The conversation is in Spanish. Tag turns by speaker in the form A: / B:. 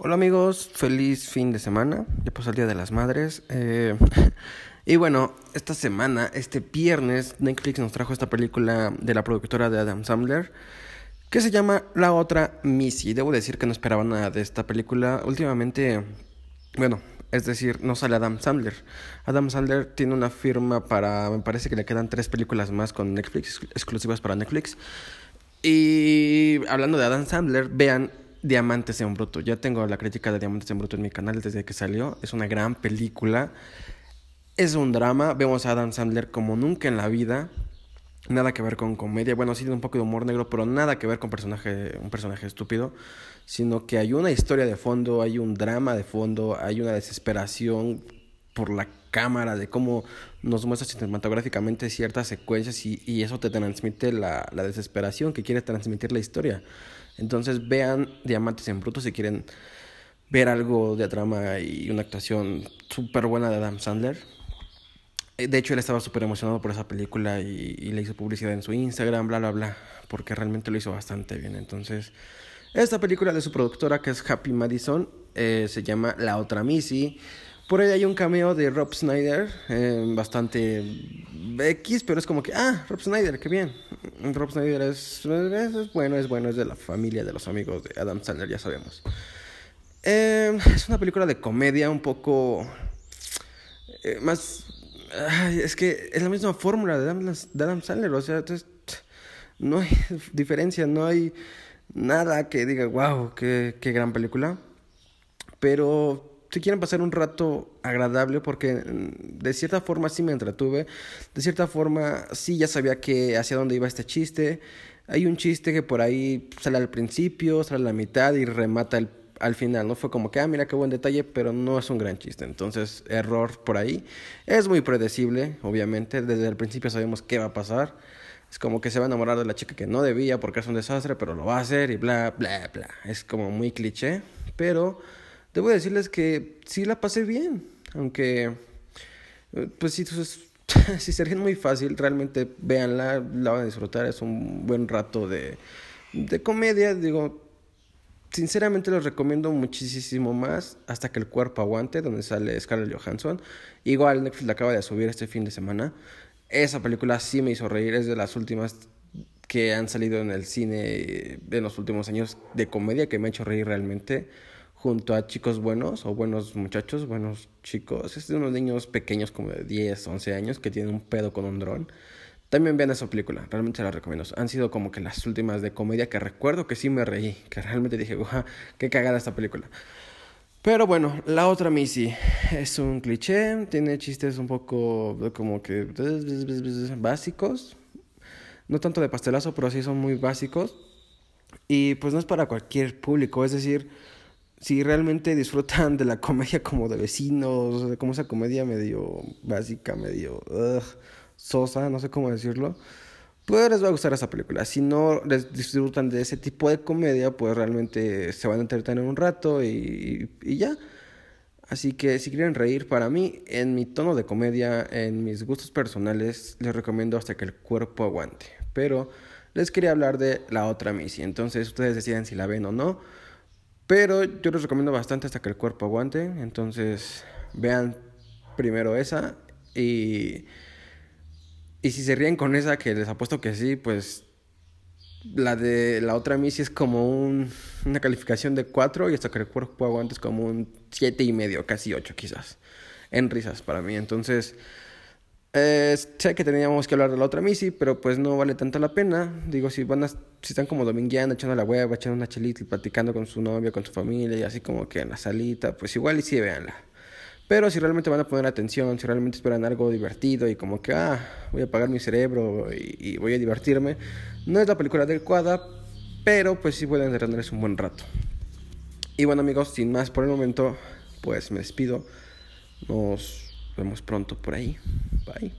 A: Hola amigos, feliz fin de semana. Ya pasó el Día de las Madres. Eh, y bueno, esta semana, este viernes, Netflix nos trajo esta película de la productora de Adam Sandler que se llama La otra Missy. Debo decir que no esperaba nada de esta película. Últimamente, bueno, es decir, no sale Adam Sandler. Adam Sandler tiene una firma para, me parece que le quedan tres películas más con Netflix, exclusivas para Netflix. Y hablando de Adam Sandler, vean Diamantes en Bruto. Ya tengo la crítica de Diamantes en Bruto en mi canal desde que salió. Es una gran película. Es un drama. Vemos a Adam Sandler como nunca en la vida. Nada que ver con comedia. Bueno, sí, un poco de humor negro, pero nada que ver con personaje, un personaje estúpido. Sino que hay una historia de fondo, hay un drama de fondo, hay una desesperación por la cámara, de cómo nos muestra cinematográficamente ciertas secuencias y, y eso te transmite la, la desesperación que quiere transmitir la historia. Entonces vean Diamantes en Bruto si quieren ver algo de trama y una actuación súper buena de Adam Sandler. Eh, de hecho, él estaba súper emocionado por esa película y, le hizo publicidad en su Instagram, bla, bla, bla, porque realmente lo hizo bastante bien. Entonces, esta película de su productora, que es Happy Madison, eh, se llama La Otra Missy. Por ahí hay un cameo de Rob Snyder, eh, bastante X, pero es como que, ah, Rob Snyder, qué bien. Rob Snyder es, bueno, es bueno, es de la familia de los amigos de Adam Sandler, ya sabemos. Eh, es una película de comedia un poco eh, más... es que es la misma fórmula de Adam, de Adam Sandler, o sea, entonces, no hay diferencia, no hay nada que diga, wow, qué, qué gran película. Pero si quieren pasar un rato agradable, porque mm, de cierta forma sí me entretuve, de cierta forma sí ya sabía que hacia dónde iba este chiste. Hay un chiste que por ahí sale al principio, sale a la mitad y remata al final. No fue como que, ah, mira qué buen detalle, pero no es un gran chiste. Entonces, error por ahí. Es muy predecible, obviamente. Desde el principio sabemos qué va a pasar. Es como que se va a enamorar de la chica que no debía porque es un desastre, pero lo va a hacer y bla, bla, bla. Es como muy cliché, pero Debo decirles que sí la pasé bien, aunque, eh, pues si, si se ríen muy fácil, realmente véanla, la van a disfrutar, es un buen rato de, de comedia, digo, sinceramente les recomiendo muchísimo más hasta que el cuerpo aguante, donde sale Scarlett Johansson. Igual Netflix la acaba de subir este fin de semana. Esa película sí me hizo reír, es de las últimas que han salido en el cine en los últimos años de comedia que me ha hecho reír realmente junto a chicos buenos o buenos muchachos, buenos chicos. Es de unos niños pequeños como de 10, 11 años que tienen un pedo con un dron. También vean esa película, realmente se la recomiendo. Han sido como que las últimas de comedia que recuerdo que sí me reí, que realmente dije, guau, qué cagada esta película. Pero bueno, la otra Missy es un cliché, tiene chistes un poco como que básicos. No tanto de pastelazo, pero sí son muy básicos. Y pues no es para cualquier público, es decir, si realmente disfrutan de la comedia como de vecinos, como esa comedia medio básica, medio sosa, no sé cómo decirlo, pues les va a gustar esa película. Si no les disfrutan de ese tipo de comedia, pues realmente se van a entretener un rato y, y ya. Así que si quieren reír, para mí, en mi tono de comedia, en mis gustos personales, les recomiendo hasta que el cuerpo aguante. Pero les quería hablar de la otra misi. Entonces ustedes deciden si la ven o no. Pero yo les recomiendo bastante hasta que el cuerpo aguante. Entonces, vean primero esa. Y, y si se ríen con esa, que les apuesto que sí, pues la de la otra Missy es como un, una calificación de 4 y hasta que el cuerpo aguante es como un siete y medio, casi 8 quizás. En risas para mí. Entonces, eh, sé que teníamos que hablar de la otra Missy, pero pues no vale tanto la pena. Digo, si van a, si están como domingueando, echando la hueva, echando una chelita y platicando con su novia, con su familia y así como que en la salita, pues igual y sí, véanla. Pero si realmente van a poner atención, si realmente esperan algo divertido y como que, ah, voy a apagar mi cerebro y, voy a divertirme, no es la película adecuada, pero pues sí pueden entretenerse un buen rato. Y bueno amigos, sin más por el momento, pues me despido. Nos vemos pronto por ahí. Bye.